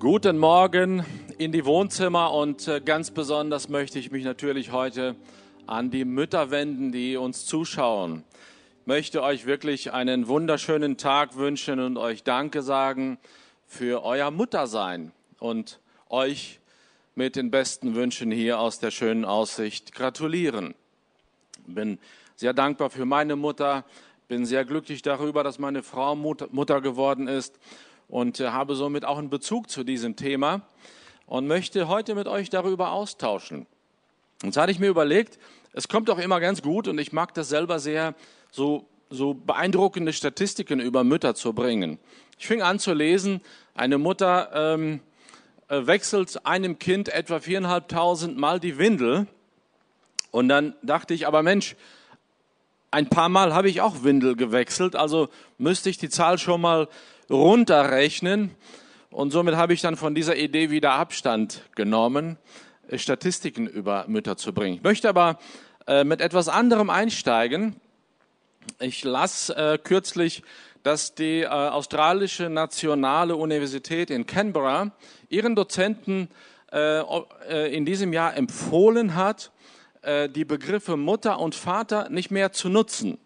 Guten Morgen in die Wohnzimmer und äh, ganz besonders möchte ich mich natürlich heute an die Mütter wenden, die uns zuschauen. Ich möchte euch wirklich einen wunderschönen Tag wünschen und euch Danke sagen für euer Muttersein und euch mit den besten Wünschen hier aus der schönen Aussicht gratulieren. Bin sehr dankbar für meine Mutter, bin sehr glücklich darüber, dass meine Frau Mutter geworden ist und äh, habe somit auch einen Bezug zu diesem Thema und möchte heute mit euch darüber austauschen. Und so hatte ich mir überlegt, es kommt auch immer ganz gut und ich mag das selber sehr, so, so beeindruckende Statistiken über Mütter zu bringen. Ich fing an zu lesen, eine Mutter ähm, äh, wechselt einem Kind etwa viereinhalbtausend Mal die Windel. Und dann dachte ich, aber Mensch, ein paar Mal habe ich auch Windel gewechselt, also müsste ich die Zahl schon mal runterrechnen. Und somit habe ich dann von dieser Idee wieder Abstand genommen, äh, Statistiken über Mütter zu bringen. Ich möchte aber äh, mit etwas anderem einsteigen. Ich las äh, kürzlich, dass die australische nationale Universität in Canberra ihren Dozenten in diesem Jahr empfohlen hat, die Begriffe Mutter und Vater nicht mehr zu nutzen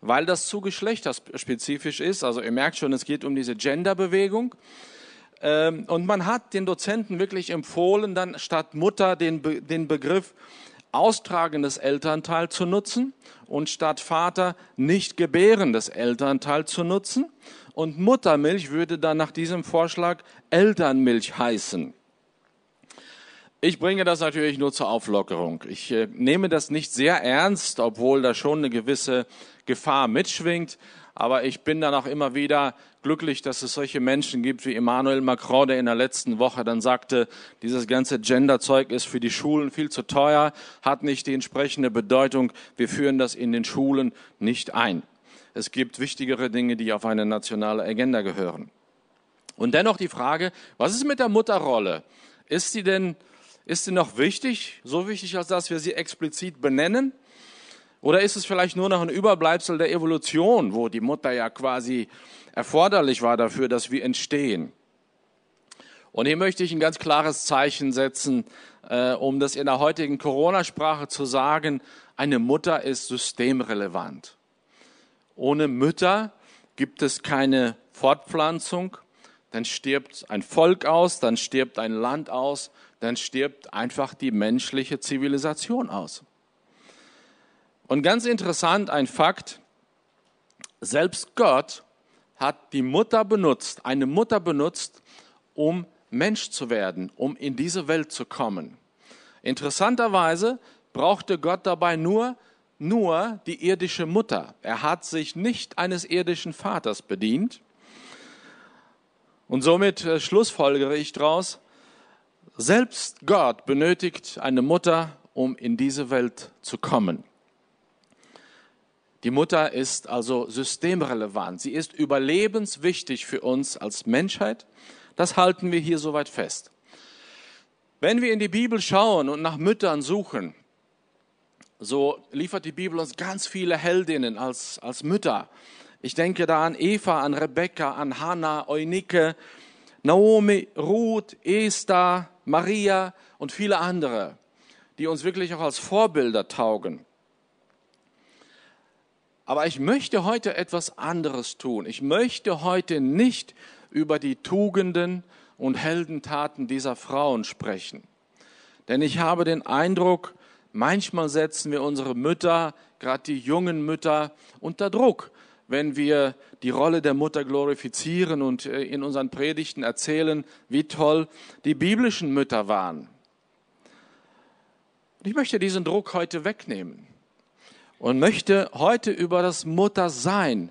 weil das zu geschlechterspezifisch ist. Also ihr merkt schon, es geht um diese Genderbewegung. Ähm, und man hat den Dozenten wirklich empfohlen, dann statt Mutter den, Be den Begriff austragendes Elternteil zu nutzen und statt Vater nicht gebärendes Elternteil zu nutzen. Und Muttermilch würde dann nach diesem Vorschlag Elternmilch heißen. Ich bringe das natürlich nur zur Auflockerung. Ich äh, nehme das nicht sehr ernst, obwohl da schon eine gewisse Gefahr mitschwingt. Aber ich bin dann auch immer wieder glücklich, dass es solche Menschen gibt wie Emmanuel Macron, der in der letzten Woche dann sagte, dieses ganze Genderzeug ist für die Schulen viel zu teuer, hat nicht die entsprechende Bedeutung. Wir führen das in den Schulen nicht ein. Es gibt wichtigere Dinge, die auf eine nationale Agenda gehören. Und dennoch die Frage, was ist mit der Mutterrolle? Ist sie denn, ist sie noch wichtig? So wichtig, als dass wir sie explizit benennen? Oder ist es vielleicht nur noch ein Überbleibsel der Evolution, wo die Mutter ja quasi erforderlich war dafür, dass wir entstehen? Und hier möchte ich ein ganz klares Zeichen setzen, äh, um das in der heutigen Corona-Sprache zu sagen, eine Mutter ist systemrelevant. Ohne Mütter gibt es keine Fortpflanzung, dann stirbt ein Volk aus, dann stirbt ein Land aus, dann stirbt einfach die menschliche Zivilisation aus. Und ganz interessant, ein Fakt, selbst Gott hat die Mutter benutzt, eine Mutter benutzt, um Mensch zu werden, um in diese Welt zu kommen. Interessanterweise brauchte Gott dabei nur, nur die irdische Mutter. Er hat sich nicht eines irdischen Vaters bedient. Und somit äh, schlussfolgere ich daraus, selbst Gott benötigt eine Mutter, um in diese Welt zu kommen. Die Mutter ist also systemrelevant. Sie ist überlebenswichtig für uns als Menschheit. Das halten wir hier soweit fest. Wenn wir in die Bibel schauen und nach Müttern suchen, so liefert die Bibel uns ganz viele Heldinnen als, als Mütter. Ich denke da an Eva, an Rebekka, an Hannah, Eunike, Naomi, Ruth, Esther, Maria und viele andere, die uns wirklich auch als Vorbilder taugen. Aber ich möchte heute etwas anderes tun. Ich möchte heute nicht über die Tugenden und Heldentaten dieser Frauen sprechen. Denn ich habe den Eindruck, manchmal setzen wir unsere Mütter, gerade die jungen Mütter, unter Druck, wenn wir die Rolle der Mutter glorifizieren und äh, in unseren Predigten erzählen, wie toll die biblischen Mütter waren. Ich möchte diesen Druck heute wegnehmen und möchte heute über das Muttersein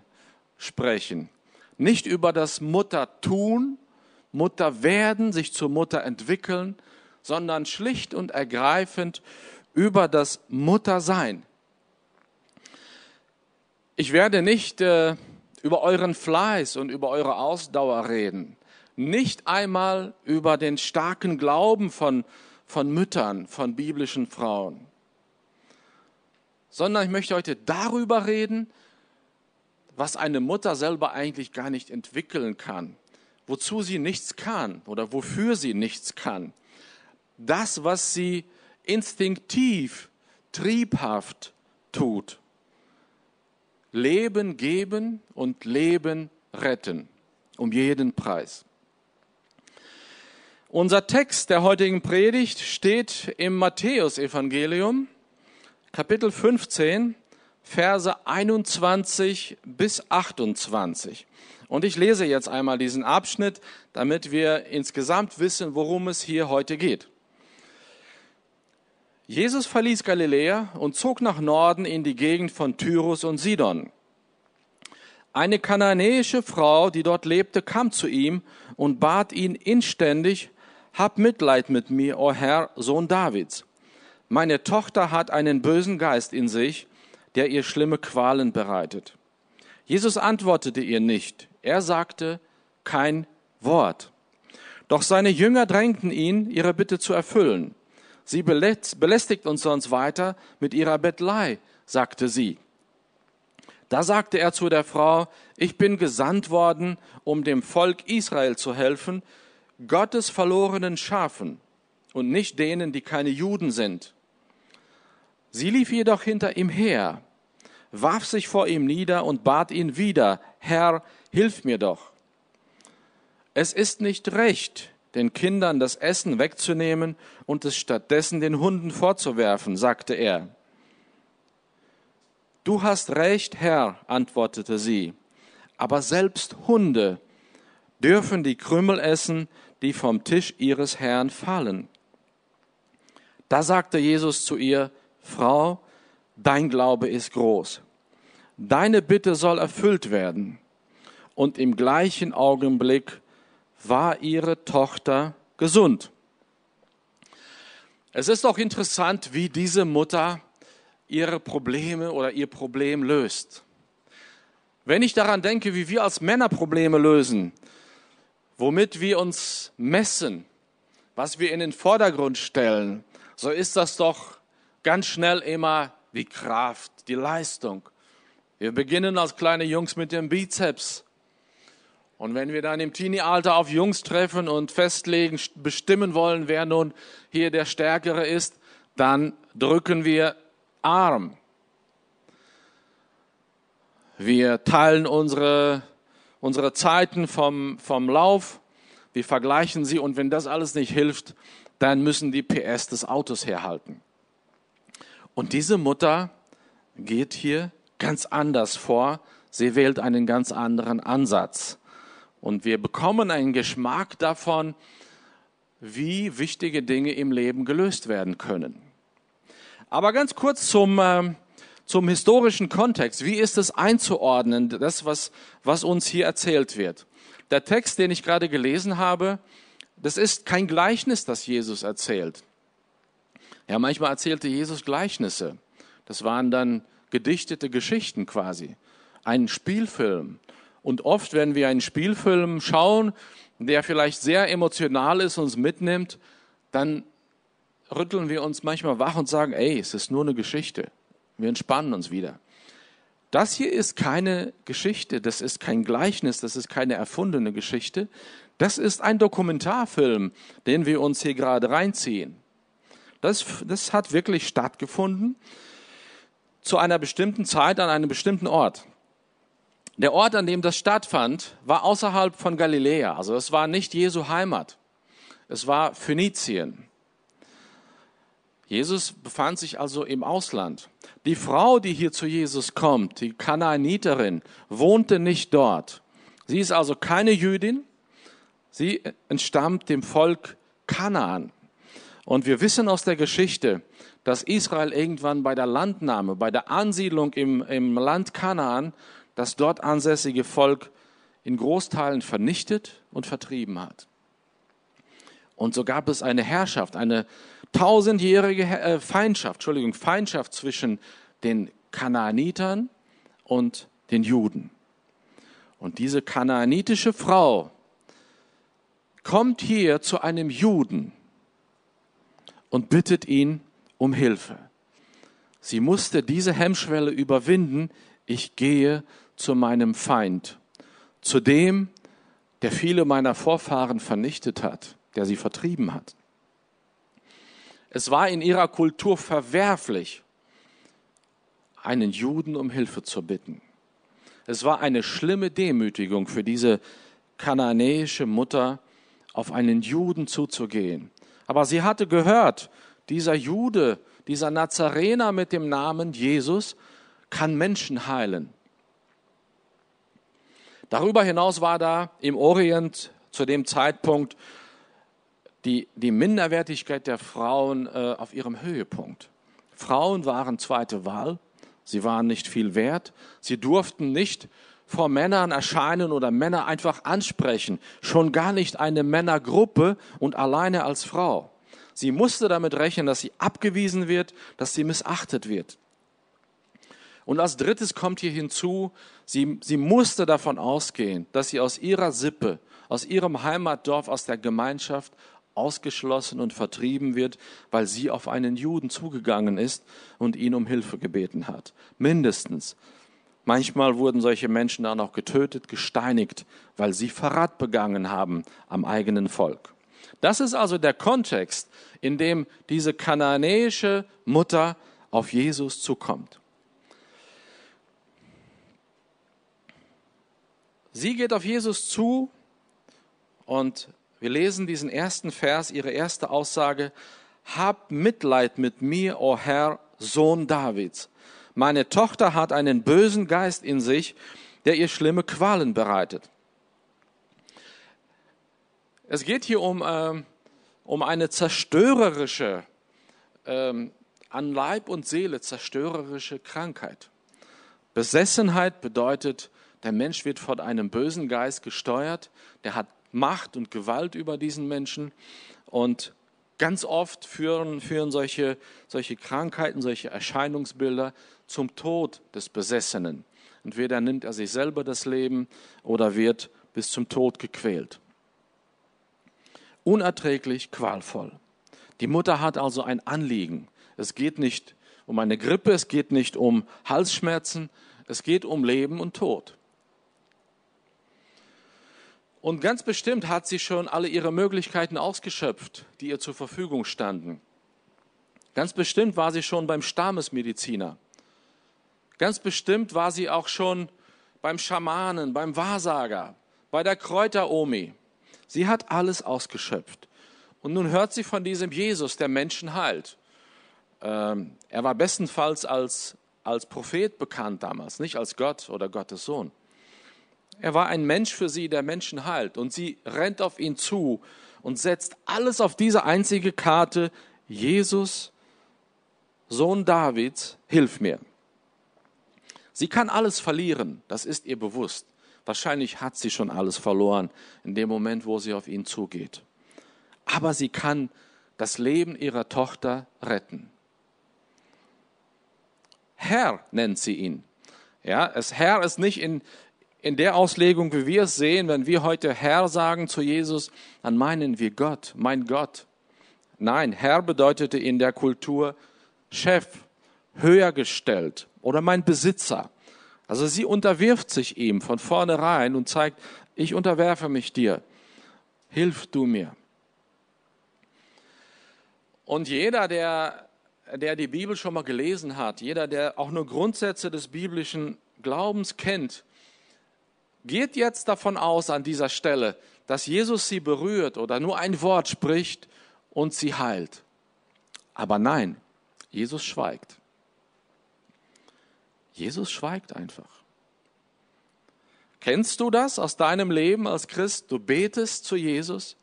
sprechen. Nicht über das Muttertun, Mutterwerden, sich zur Mutter entwickeln, sondern schlicht und ergreifend über das Muttersein. Ich werde nicht äh, über euren Fleiß und über eure Ausdauer reden, nicht einmal über den starken Glauben von, von Müttern, von biblischen Frauen sondern ich möchte heute darüber reden, was eine Mutter selber eigentlich gar nicht entwickeln kann wozu sie nichts kann oder wofür sie nichts kann. Das, was sie instinktiv, triebhaft tut. Leben geben und Leben retten, um jeden Preis. Unser Text der heutigen Predigt steht im Matthäusevangelium, Kapitel 15, Verse 21 bis 28. Und ich lese jetzt einmal diesen Abschnitt, damit wir insgesamt wissen, worum es hier heute geht. Jesus verließ Galiläa und zog nach Norden in die Gegend von Tyrus und Sidon. Eine kananäische Frau, die dort lebte, kam zu ihm und bat ihn inständig, Hab Mitleid mit mir, o Herr, Sohn Davids. Meine Tochter hat einen bösen Geist in sich, der ihr schlimme Qualen bereitet. Jesus antwortete ihr nicht. Er sagte kein Wort. Doch seine Jünger drängten ihn, ihre Bitte zu erfüllen. Sie belästigt uns sonst weiter mit ihrer Bettelei, sagte sie. Da sagte er zu der Frau, ich bin gesandt worden, um dem Volk Israel zu helfen, Gottes verlorenen Schafen und nicht denen, die keine Juden sind. Sie lief jedoch hinter ihm her, warf sich vor ihm nieder und bat ihn wieder, Herr, hilf mir doch. Es ist nicht recht, den Kindern das Essen wegzunehmen und es stattdessen den Hunden vorzuwerfen, sagte er. Du hast recht, Herr, antwortete sie, aber selbst Hunde dürfen die Krümel essen, die vom Tisch ihres Herrn fallen. Da sagte Jesus zu ihr, Frau, dein Glaube ist groß. Deine Bitte soll erfüllt werden. Und im gleichen Augenblick war ihre Tochter gesund. Es ist auch interessant, wie diese Mutter ihre Probleme oder ihr Problem löst. Wenn ich daran denke, wie wir als Männer Probleme lösen, womit wir uns messen, was wir in den Vordergrund stellen, so ist das doch ganz schnell immer die Kraft, die Leistung. Wir beginnen als kleine Jungs mit dem Bizeps und wenn wir dann im Teenie-Alter auf Jungs treffen und festlegen, bestimmen wollen, wer nun hier der Stärkere ist, dann drücken wir Arm. Wir teilen unsere, unsere Zeiten vom, vom Lauf, wir vergleichen sie und wenn das alles nicht hilft, dann müssen die PS des Autos herhalten. Und diese Mutter geht hier ganz anders vor. Sie wählt einen ganz anderen Ansatz. Und wir bekommen einen Geschmack davon, wie wichtige Dinge im Leben gelöst werden können. Aber ganz kurz zum, äh, zum historischen Kontext. Wie ist es einzuordnen, das, was, was uns hier erzählt wird? Der Text, den ich gerade gelesen habe, das ist kein Gleichnis, das Jesus erzählt. Ja, manchmal erzählte Jesus Gleichnisse. Das waren dann gedichtete Geschichten quasi. Ein Spielfilm. Und oft, wenn wir einen Spielfilm schauen, der vielleicht sehr emotional ist, uns mitnimmt, dann rütteln wir uns manchmal wach und sagen, ey, es ist nur eine Geschichte. Wir entspannen uns wieder. Das hier ist keine Geschichte, das ist kein Gleichnis, das ist keine erfundene Geschichte. Das ist ein Dokumentarfilm, den wir uns hier gerade reinziehen. Das, das hat wirklich stattgefunden zu einer bestimmten Zeit an einem bestimmten Ort. Der Ort, an dem das stattfand, war außerhalb von Galiläa. Also es war nicht Jesu Heimat. Es war Phönizien. Jesus befand sich also im Ausland. Die Frau, die hier zu Jesus kommt, die Kanaaniterin, wohnte nicht dort. Sie ist also keine Jüdin. Sie entstammt dem Volk Kanaan. Und wir wissen aus der Geschichte, dass Israel irgendwann bei der Landnahme, bei der Ansiedlung im, im Land Kanaan das dort ansässige Volk in Großteilen vernichtet und vertrieben hat. Und so gab es eine Herrschaft, eine tausendjährige äh, Feindschaft, Entschuldigung, Feindschaft zwischen den Kanaanitern und den Juden. Und diese kanaanitische Frau kommt hier zu einem Juden und bittet ihn um Hilfe. Sie musste diese Hemmschwelle überwinden, ich gehe zu meinem Feind, zu dem, der viele meiner Vorfahren vernichtet hat, der sie vertrieben hat. Es war in ihrer Kultur verwerflich, einen Juden um Hilfe zu bitten. Es war eine schlimme Demütigung für diese kananäische Mutter, auf einen Juden zuzugehen. Aber sie hatte gehört, dieser Jude, dieser Nazarener mit dem Namen Jesus kann Menschen heilen. Darüber hinaus war da im Orient zu dem Zeitpunkt die, die Minderwertigkeit der Frauen äh, auf ihrem Höhepunkt. Frauen waren zweite Wahl, sie waren nicht viel wert, sie durften nicht vor Männern erscheinen oder Männer einfach ansprechen, schon gar nicht eine Männergruppe und alleine als Frau. Sie musste damit rechnen, dass sie abgewiesen wird, dass sie missachtet wird. Und als drittes kommt hier hinzu, sie, sie musste davon ausgehen, dass sie aus ihrer Sippe, aus ihrem Heimatdorf, aus der Gemeinschaft ausgeschlossen und vertrieben wird, weil sie auf einen Juden zugegangen ist und ihn um Hilfe gebeten hat. Mindestens. Manchmal wurden solche Menschen dann auch getötet, gesteinigt, weil sie Verrat begangen haben am eigenen Volk. Das ist also der Kontext, in dem diese kananäische Mutter auf Jesus zukommt. Sie geht auf Jesus zu und wir lesen diesen ersten Vers, ihre erste Aussage, Hab Mitleid mit mir, o Herr, Sohn Davids meine Tochter hat einen bösen Geist in sich, der ihr schlimme Qualen bereitet. Es geht hier um, äh, um eine zerstörerische, äh, an Leib und Seele zerstörerische Krankheit. Besessenheit bedeutet, der Mensch wird von einem bösen Geist gesteuert, der hat Macht und Gewalt über diesen Menschen und Ganz oft führen, führen solche, solche Krankheiten, solche Erscheinungsbilder zum Tod des Besessenen. Entweder nimmt er sich selber das Leben oder wird bis zum Tod gequält. Unerträglich, qualvoll. Die Mutter hat also ein Anliegen. Es geht nicht um eine Grippe, es geht nicht um Halsschmerzen, es geht um Leben und Tod. Und ganz bestimmt hat sie schon alle ihre Möglichkeiten ausgeschöpft, die ihr zur Verfügung standen. Ganz bestimmt war sie schon beim Stammesmediziner. Ganz bestimmt war sie auch schon beim Schamanen, beim Wahrsager, bei der Kräuteromi. Sie hat alles ausgeschöpft. Und nun hört sie von diesem Jesus, der Menschen heilt. Ähm, er war bestenfalls als, als Prophet bekannt damals, nicht als Gott oder Gottes Sohn. Er war ein Mensch für sie, der Menschen heilt. Und sie rennt auf ihn zu und setzt alles auf diese einzige Karte. Jesus, Sohn Davids, hilf mir. Sie kann alles verlieren, das ist ihr bewusst. Wahrscheinlich hat sie schon alles verloren in dem Moment, wo sie auf ihn zugeht. Aber sie kann das Leben ihrer Tochter retten. Herr nennt sie ihn. Ja, es Herr ist nicht in, in der Auslegung, wie wir es sehen, wenn wir heute Herr sagen zu Jesus, dann meinen wir Gott, mein Gott. Nein, Herr bedeutete in der Kultur Chef, höher gestellt oder mein Besitzer. Also sie unterwirft sich ihm von vornherein und zeigt, ich unterwerfe mich dir, hilf du mir. Und jeder, der, der die Bibel schon mal gelesen hat, jeder, der auch nur Grundsätze des biblischen Glaubens kennt, geht jetzt davon aus an dieser Stelle, dass Jesus sie berührt oder nur ein Wort spricht und sie heilt. Aber nein, Jesus schweigt. Jesus schweigt einfach. Kennst du das aus deinem Leben als Christ? Du betest zu Jesus,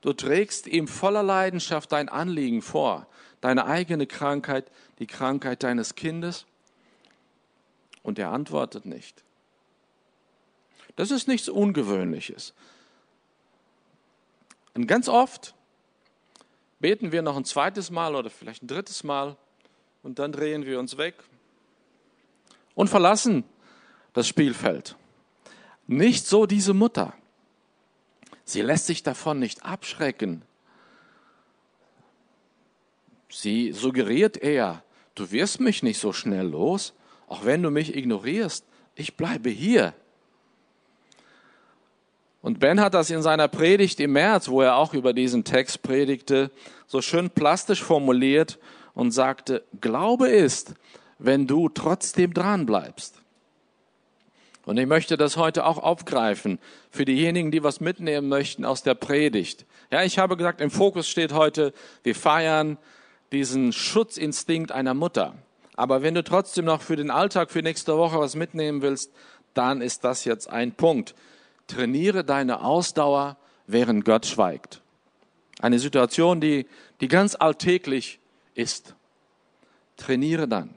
du trägst ihm voller Leidenschaft dein Anliegen vor, deine eigene Krankheit, die Krankheit deines Kindes, und er antwortet nicht. Das ist nichts Ungewöhnliches. Und ganz oft beten wir noch ein zweites Mal oder vielleicht ein drittes Mal und dann drehen wir uns weg und verlassen das Spielfeld. Nicht so diese Mutter. Sie lässt sich davon nicht abschrecken. Sie suggeriert eher, du wirst mich nicht so schnell los, auch wenn du mich ignorierst. Ich bleibe hier. Und Ben hat das in seiner Predigt im März, wo er auch über diesen Text predigte, so schön plastisch formuliert und sagte, Glaube ist, wenn du trotzdem dran bleibst. Und ich möchte das heute auch aufgreifen für diejenigen, die was mitnehmen möchten aus der Predigt. Ja, ich habe gesagt, im Fokus steht heute, wir feiern diesen Schutzinstinkt einer Mutter. Aber wenn du trotzdem noch für den Alltag, für nächste Woche was mitnehmen willst, dann ist das jetzt ein Punkt. Trainiere deine Ausdauer, während Gott schweigt. Eine Situation, die, die ganz alltäglich ist. Trainiere dann.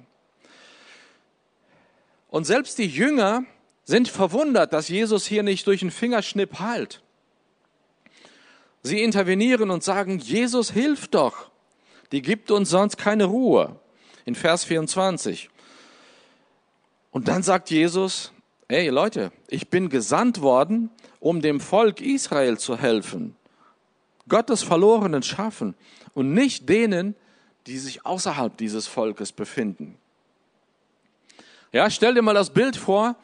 Und selbst die Jünger sind verwundert, dass Jesus hier nicht durch einen Fingerschnipp heilt. Sie intervenieren und sagen, Jesus hilft doch. Die gibt uns sonst keine Ruhe. In Vers 24. Und dann sagt Jesus, hey Leute, ich bin gesandt worden, um dem Volk Israel zu helfen. Gottes verlorenen Schaffen und nicht denen, die sich außerhalb dieses Volkes befinden. Ja, stell dir mal das Bild vor.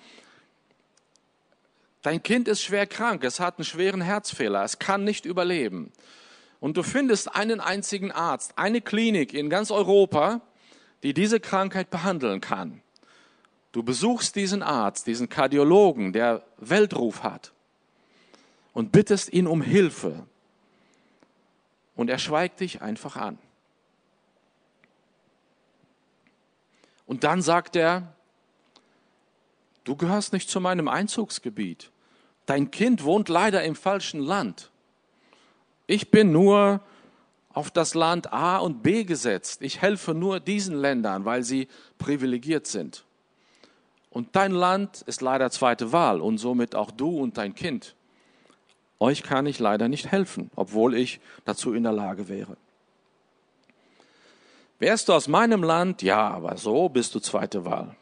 Dein Kind ist schwer krank, es hat einen schweren Herzfehler, es kann nicht überleben. Und du findest einen einzigen Arzt, eine Klinik in ganz Europa, die diese Krankheit behandeln kann. Du besuchst diesen Arzt, diesen Kardiologen, der Weltruf hat, und bittest ihn um Hilfe. Und er schweigt dich einfach an. Und dann sagt er, du gehörst nicht zu meinem Einzugsgebiet. Dein Kind wohnt leider im falschen Land. Ich bin nur auf das Land A und B gesetzt. Ich helfe nur diesen Ländern, weil sie privilegiert sind. Und dein Land ist leider zweite Wahl und somit auch du und dein Kind. Euch kann ich leider nicht helfen, obwohl ich dazu in der Lage wäre. Wärst du aus meinem Land? Ja, aber so bist du zweite Wahl.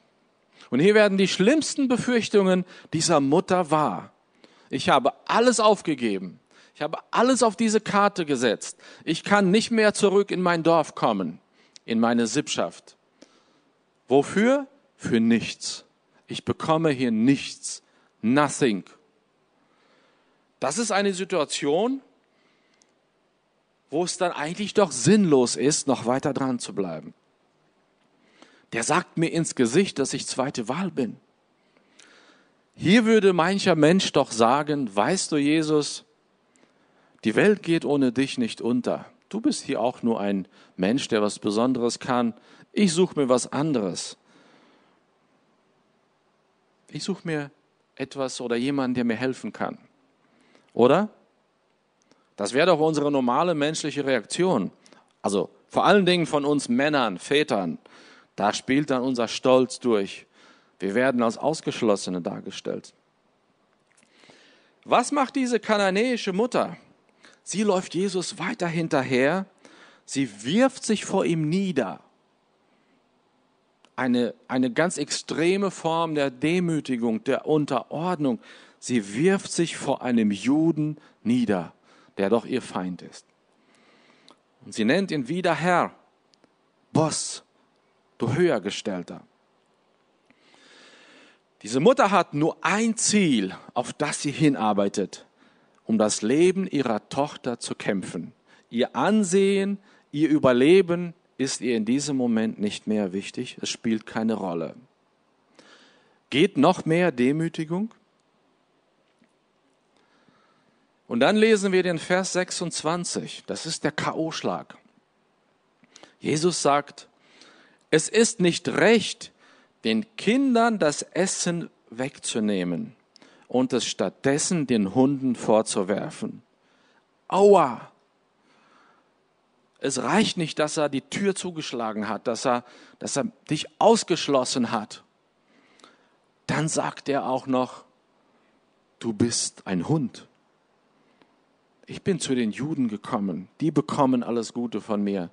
Und hier werden die schlimmsten Befürchtungen dieser Mutter wahr. Ich habe alles aufgegeben. Ich habe alles auf diese Karte gesetzt. Ich kann nicht mehr zurück in mein Dorf kommen, in meine Sippschaft. Wofür? Für nichts. Ich bekomme hier nichts. Nothing. Das ist eine Situation, wo es dann eigentlich doch sinnlos ist, noch weiter dran zu bleiben. Der sagt mir ins Gesicht, dass ich zweite Wahl bin. Hier würde mancher Mensch doch sagen, weißt du, Jesus, die Welt geht ohne dich nicht unter. Du bist hier auch nur ein Mensch, der was Besonderes kann. Ich suche mir was anderes. Ich suche mir etwas oder jemanden, der mir helfen kann. Oder? Das wäre doch unsere normale menschliche Reaktion. Also vor allen Dingen von uns Männern, Vätern. Da spielt dann unser Stolz durch. Wir werden als Ausgeschlossene dargestellt. Was macht diese kananäische Mutter? Sie läuft Jesus weiter hinterher. Sie wirft sich vor ihm nieder. Eine, eine ganz extreme Form der Demütigung, der Unterordnung. Sie wirft sich vor einem Juden nieder der doch ihr Feind ist. Und sie nennt ihn wieder Herr, Boss, du Höhergestellter. Diese Mutter hat nur ein Ziel, auf das sie hinarbeitet, um das Leben ihrer Tochter zu kämpfen. Ihr Ansehen, ihr Überleben ist ihr in diesem Moment nicht mehr wichtig, es spielt keine Rolle. Geht noch mehr Demütigung? Und dann lesen wir den Vers 26. Das ist der K.O.-Schlag. Jesus sagt, es ist nicht recht, den Kindern das Essen wegzunehmen und es stattdessen den Hunden vorzuwerfen. Aua! Es reicht nicht, dass er die Tür zugeschlagen hat, dass er, dass er dich ausgeschlossen hat. Dann sagt er auch noch, du bist ein Hund ich bin zu den Juden gekommen, die bekommen alles Gute von mir.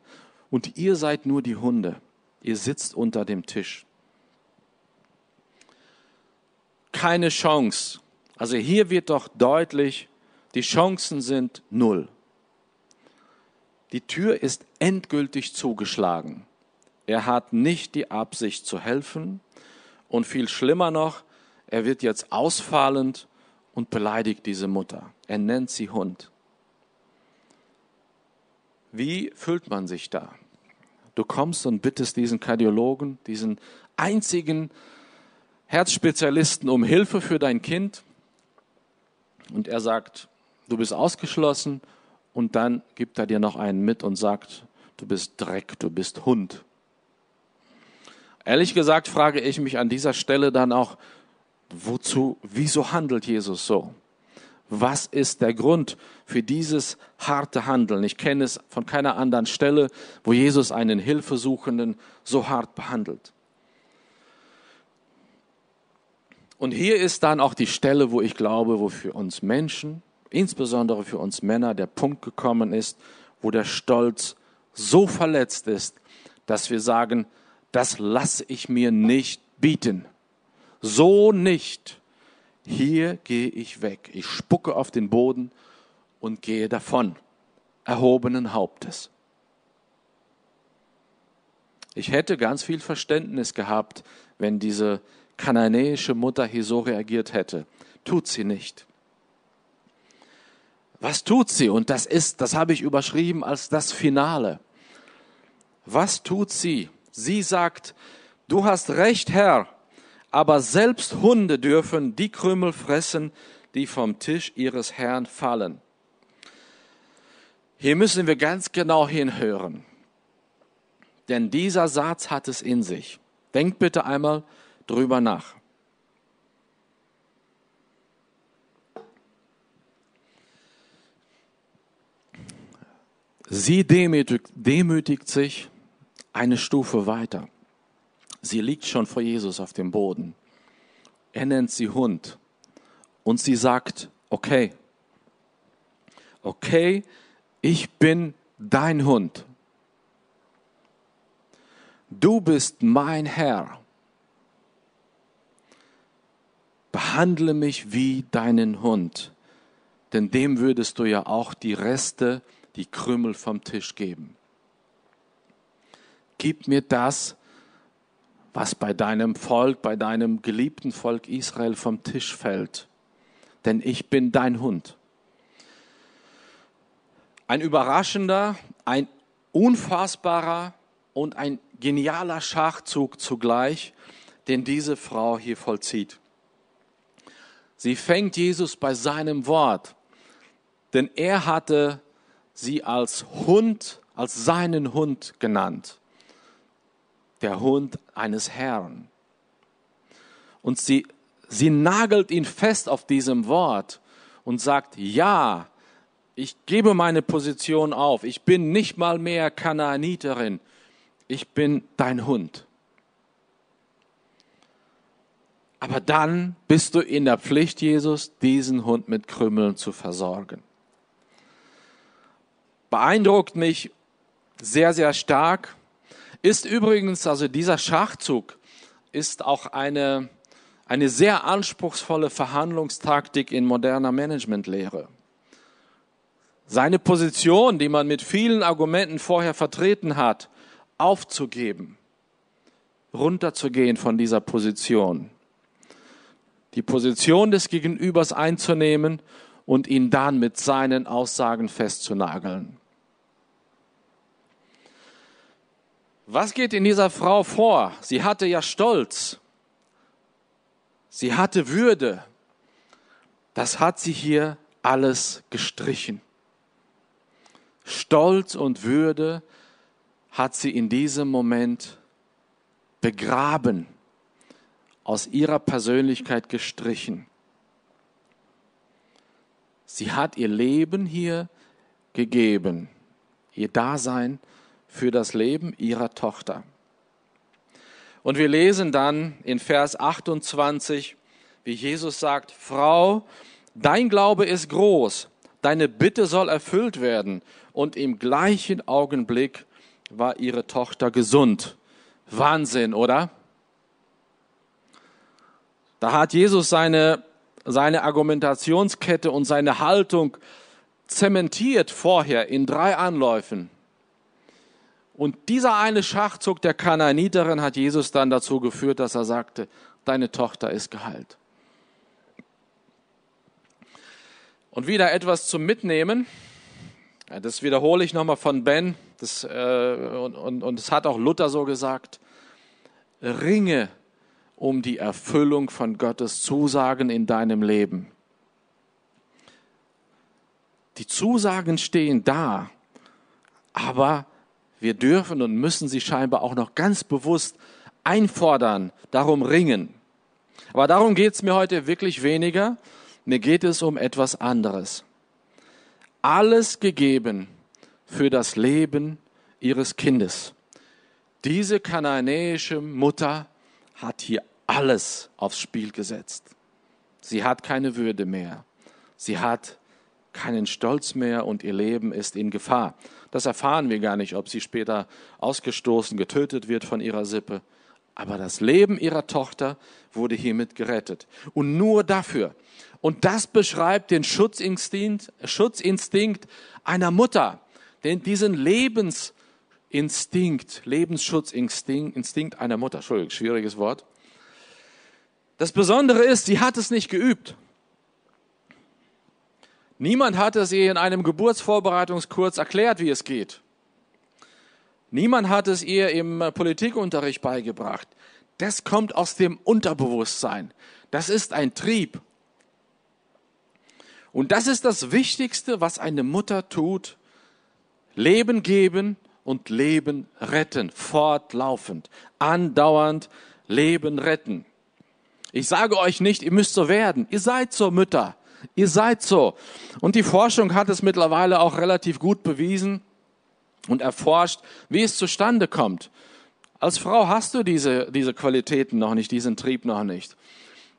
Und ihr seid nur die Hunde, ihr sitzt unter dem Tisch. Keine Chance. Also hier wird doch deutlich, die Chancen sind null. Die Tür ist endgültig zugeschlagen. Er hat nicht die Absicht zu helfen und viel schlimmer noch, er wird jetzt ausfallend und beleidigt diese Mutter. Er nennt sie Hund. Wie fühlt man sich da? Du kommst und bittest diesen Kardiologen, diesen einzigen Herzspezialisten um Hilfe für dein Kind. Und er sagt, du bist ausgeschlossen. Und dann gibt er dir noch einen mit und sagt, du bist Dreck, du bist Hund. Ehrlich gesagt frage ich mich an dieser Stelle dann auch, wozu, wieso handelt Jesus so? Was ist der Grund für dieses harte Handeln? Ich kenne es von keiner anderen Stelle, wo Jesus einen Hilfesuchenden so hart behandelt. Und hier ist dann auch die Stelle, wo ich glaube, wo für uns Menschen, insbesondere für uns Männer, der Punkt gekommen ist, wo der Stolz so verletzt ist, dass wir sagen, das lasse ich mir nicht bieten. So nicht hier gehe ich weg. Ich spucke auf den Boden und gehe davon, erhobenen Hauptes. Ich hätte ganz viel Verständnis gehabt, wenn diese kananäische Mutter hier so reagiert hätte. Tut sie nicht. Was tut sie? Und das ist, das habe ich überschrieben als das Finale. Was tut sie? Sie sagt, du hast recht, Herr, aber selbst Hunde dürfen die Krümel fressen, die vom Tisch ihres Herrn fallen. Hier müssen wir ganz genau hinhören, denn dieser Satz hat es in sich. Denkt bitte einmal drüber nach. Sie demütigt, demütigt sich eine Stufe weiter. Sie liegt schon vor Jesus auf dem Boden. Er nennt sie Hund. Und sie sagt, okay, okay, ich bin dein Hund. Du bist mein Herr. Behandle mich wie deinen Hund, denn dem würdest du ja auch die Reste, die Krümel vom Tisch geben. Gib mir das, was bei deinem Volk, bei deinem geliebten Volk Israel vom Tisch fällt. Denn ich bin dein Hund. Ein überraschender, ein unfassbarer und ein genialer Schachzug zugleich, den diese Frau hier vollzieht. Sie fängt Jesus bei seinem Wort, denn er hatte sie als Hund, als seinen Hund genannt der Hund eines Herrn. Und sie, sie nagelt ihn fest auf diesem Wort und sagt, ja, ich gebe meine Position auf. Ich bin nicht mal mehr Kanaaniterin. Ich bin dein Hund. Aber dann bist du in der Pflicht, Jesus, diesen Hund mit Krümmeln zu versorgen. Beeindruckt mich sehr, sehr stark, ist übrigens, also dieser Schachzug ist auch eine, eine sehr anspruchsvolle Verhandlungstaktik in moderner Managementlehre. Seine Position, die man mit vielen Argumenten vorher vertreten hat, aufzugeben, runterzugehen von dieser Position, die Position des Gegenübers einzunehmen und ihn dann mit seinen Aussagen festzunageln. Was geht in dieser Frau vor? Sie hatte ja Stolz. Sie hatte Würde. Das hat sie hier alles gestrichen. Stolz und Würde hat sie in diesem Moment begraben, aus ihrer Persönlichkeit gestrichen. Sie hat ihr Leben hier gegeben, ihr Dasein für das Leben ihrer Tochter. Und wir lesen dann in Vers 28, wie Jesus sagt, Frau, dein Glaube ist groß, deine Bitte soll erfüllt werden. Und im gleichen Augenblick war ihre Tochter gesund. Wahnsinn, oder? Da hat Jesus seine, seine Argumentationskette und seine Haltung zementiert vorher in drei Anläufen. Und dieser eine Schachzug der Kanaaniterin hat Jesus dann dazu geführt, dass er sagte, deine Tochter ist geheilt. Und wieder etwas zum Mitnehmen. Das wiederhole ich nochmal von Ben. Das, äh, und, und, und das hat auch Luther so gesagt. Ringe um die Erfüllung von Gottes Zusagen in deinem Leben. Die Zusagen stehen da, aber wir dürfen und müssen sie scheinbar auch noch ganz bewusst einfordern, darum ringen. Aber darum geht es mir heute wirklich weniger. Mir geht es um etwas anderes. Alles gegeben für das Leben ihres Kindes. Diese kananäische Mutter hat hier alles aufs Spiel gesetzt. Sie hat keine Würde mehr. Sie hat keinen Stolz mehr und ihr Leben ist in Gefahr. Das erfahren wir gar nicht, ob sie später ausgestoßen, getötet wird von ihrer Sippe. Aber das Leben ihrer Tochter wurde hiermit gerettet. Und nur dafür. Und das beschreibt den Schutzinstinkt, Schutzinstinkt einer Mutter. Denn diesen Lebensinstinkt, Lebensschutzinstinkt Instinkt einer Mutter, Entschuldigung, schwieriges Wort. Das Besondere ist, sie hat es nicht geübt. Niemand hat es ihr in einem Geburtsvorbereitungskurs erklärt, wie es geht. Niemand hat es ihr im Politikunterricht beigebracht. Das kommt aus dem Unterbewusstsein. Das ist ein Trieb. Und das ist das Wichtigste, was eine Mutter tut. Leben geben und Leben retten, fortlaufend, andauernd Leben retten. Ich sage euch nicht, ihr müsst so werden. Ihr seid so Mütter. Ihr seid so. Und die Forschung hat es mittlerweile auch relativ gut bewiesen und erforscht, wie es zustande kommt. Als Frau hast du diese, diese Qualitäten noch nicht, diesen Trieb noch nicht.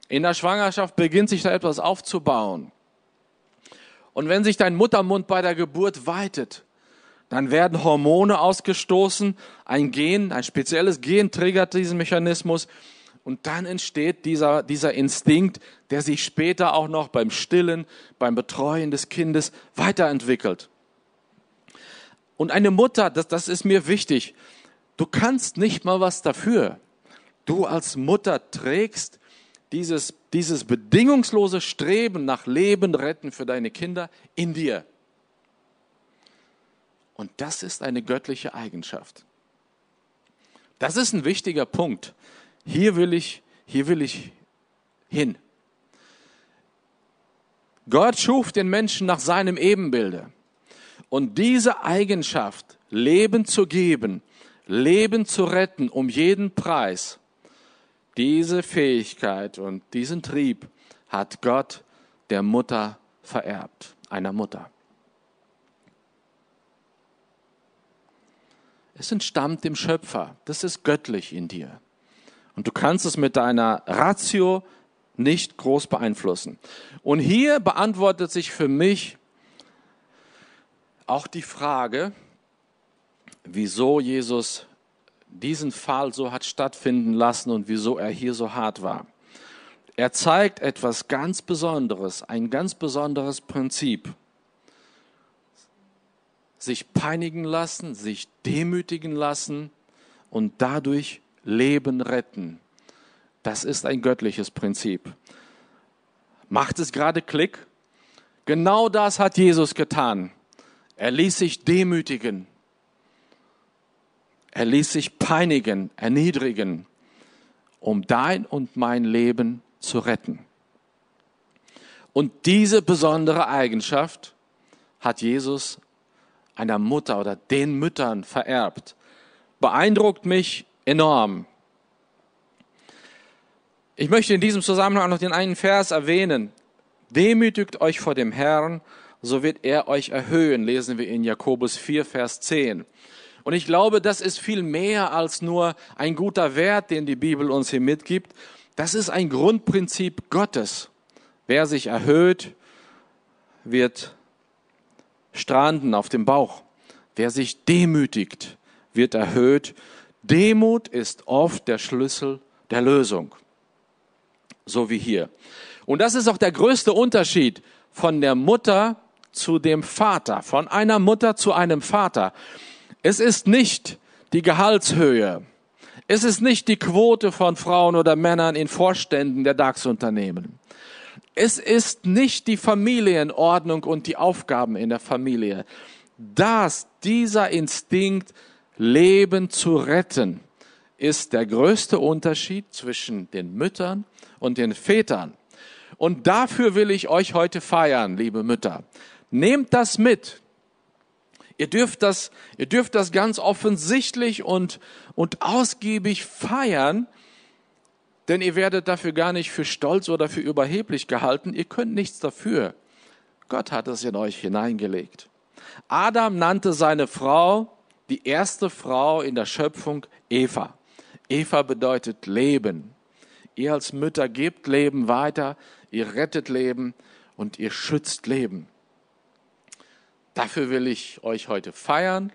In der Schwangerschaft beginnt sich da etwas aufzubauen. Und wenn sich dein Muttermund bei der Geburt weitet, dann werden Hormone ausgestoßen, ein Gen, ein spezielles Gen triggert diesen Mechanismus und dann entsteht dieser, dieser Instinkt, der sich später auch noch beim Stillen, beim Betreuen des Kindes weiterentwickelt. Und eine Mutter, das, das ist mir wichtig, du kannst nicht mal was dafür. Du als Mutter trägst dieses, dieses bedingungslose Streben nach Leben retten für deine Kinder in dir. Und das ist eine göttliche Eigenschaft. Das ist ein wichtiger Punkt. Hier will ich, hier will ich hin. Gott schuf den Menschen nach seinem Ebenbilde. Und diese Eigenschaft, Leben zu geben, Leben zu retten um jeden Preis, diese Fähigkeit und diesen Trieb hat Gott der Mutter vererbt, einer Mutter. Es entstammt dem Schöpfer, das ist göttlich in dir. Und du kannst es mit deiner Ratio nicht groß beeinflussen. Und hier beantwortet sich für mich auch die Frage, wieso Jesus diesen Fall so hat stattfinden lassen und wieso er hier so hart war. Er zeigt etwas ganz Besonderes, ein ganz besonderes Prinzip. Sich peinigen lassen, sich demütigen lassen und dadurch Leben retten. Das ist ein göttliches Prinzip. Macht es gerade Klick? Genau das hat Jesus getan. Er ließ sich demütigen. Er ließ sich peinigen, erniedrigen, um dein und mein Leben zu retten. Und diese besondere Eigenschaft hat Jesus einer Mutter oder den Müttern vererbt. Beeindruckt mich enorm. Ich möchte in diesem Zusammenhang noch den einen Vers erwähnen. Demütigt euch vor dem Herrn, so wird er euch erhöhen, lesen wir in Jakobus 4, Vers 10. Und ich glaube, das ist viel mehr als nur ein guter Wert, den die Bibel uns hier mitgibt. Das ist ein Grundprinzip Gottes. Wer sich erhöht, wird stranden auf dem Bauch. Wer sich demütigt, wird erhöht. Demut ist oft der Schlüssel der Lösung. So wie hier. Und das ist auch der größte Unterschied von der Mutter zu dem Vater, von einer Mutter zu einem Vater. Es ist nicht die Gehaltshöhe. Es ist nicht die Quote von Frauen oder Männern in Vorständen der DAX-Unternehmen. Es ist nicht die Familienordnung und die Aufgaben in der Familie. Das, dieser Instinkt, Leben zu retten, ist der größte Unterschied zwischen den Müttern und den Vätern. Und dafür will ich euch heute feiern, liebe Mütter. Nehmt das mit. Ihr dürft das, ihr dürft das ganz offensichtlich und, und ausgiebig feiern, denn ihr werdet dafür gar nicht für stolz oder für überheblich gehalten. Ihr könnt nichts dafür. Gott hat es in euch hineingelegt. Adam nannte seine Frau, die erste Frau in der Schöpfung, Eva. Eva bedeutet Leben. Ihr als Mütter gebt Leben weiter, ihr rettet Leben und ihr schützt Leben. Dafür will ich euch heute feiern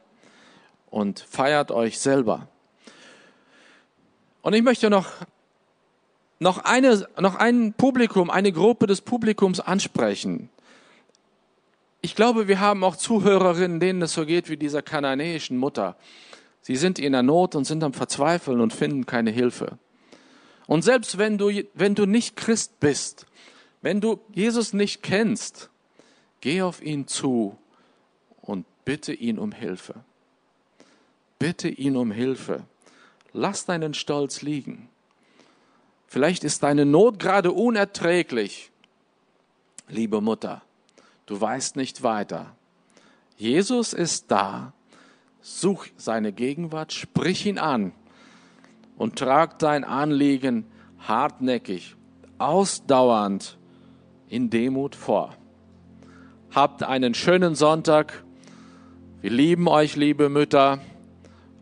und feiert euch selber. Und ich möchte noch, noch, eine, noch ein Publikum, eine Gruppe des Publikums ansprechen. Ich glaube, wir haben auch Zuhörerinnen, denen es so geht wie dieser kananäischen Mutter. Sie sind in der Not und sind am Verzweifeln und finden keine Hilfe. Und selbst wenn du, wenn du nicht Christ bist, wenn du Jesus nicht kennst, geh auf ihn zu und bitte ihn um Hilfe. Bitte ihn um Hilfe. Lass deinen Stolz liegen. Vielleicht ist deine Not gerade unerträglich. Liebe Mutter, du weißt nicht weiter. Jesus ist da. Such seine Gegenwart, sprich ihn an und trag dein Anliegen hartnäckig, ausdauernd in Demut vor. Habt einen schönen Sonntag. Wir lieben euch, liebe Mütter,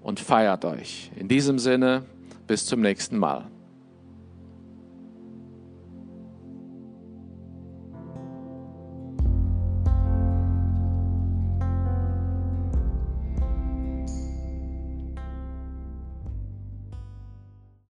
und feiert euch. In diesem Sinne, bis zum nächsten Mal.